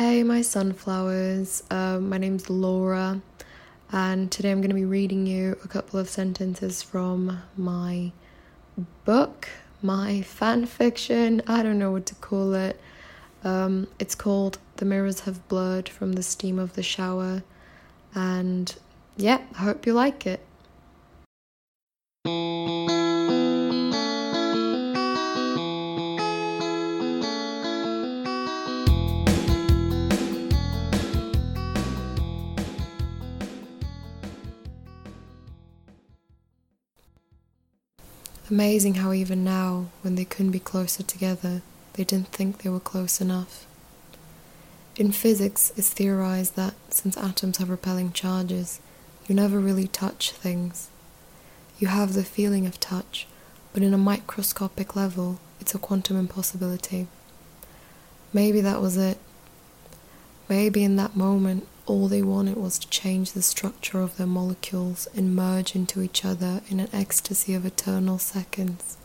Hey, my sunflowers. Uh, my name's Laura, and today I'm going to be reading you a couple of sentences from my book, my fan fiction. I don't know what to call it. Um, it's called The Mirrors Have Blurred from the Steam of the Shower, and yeah, I hope you like it. Amazing how even now, when they couldn't be closer together, they didn't think they were close enough. In physics, it's theorized that since atoms have repelling charges, you never really touch things. You have the feeling of touch, but in a microscopic level, it's a quantum impossibility. Maybe that was it. Maybe in that moment, all they wanted was to change the structure of their molecules and merge into each other in an ecstasy of eternal seconds.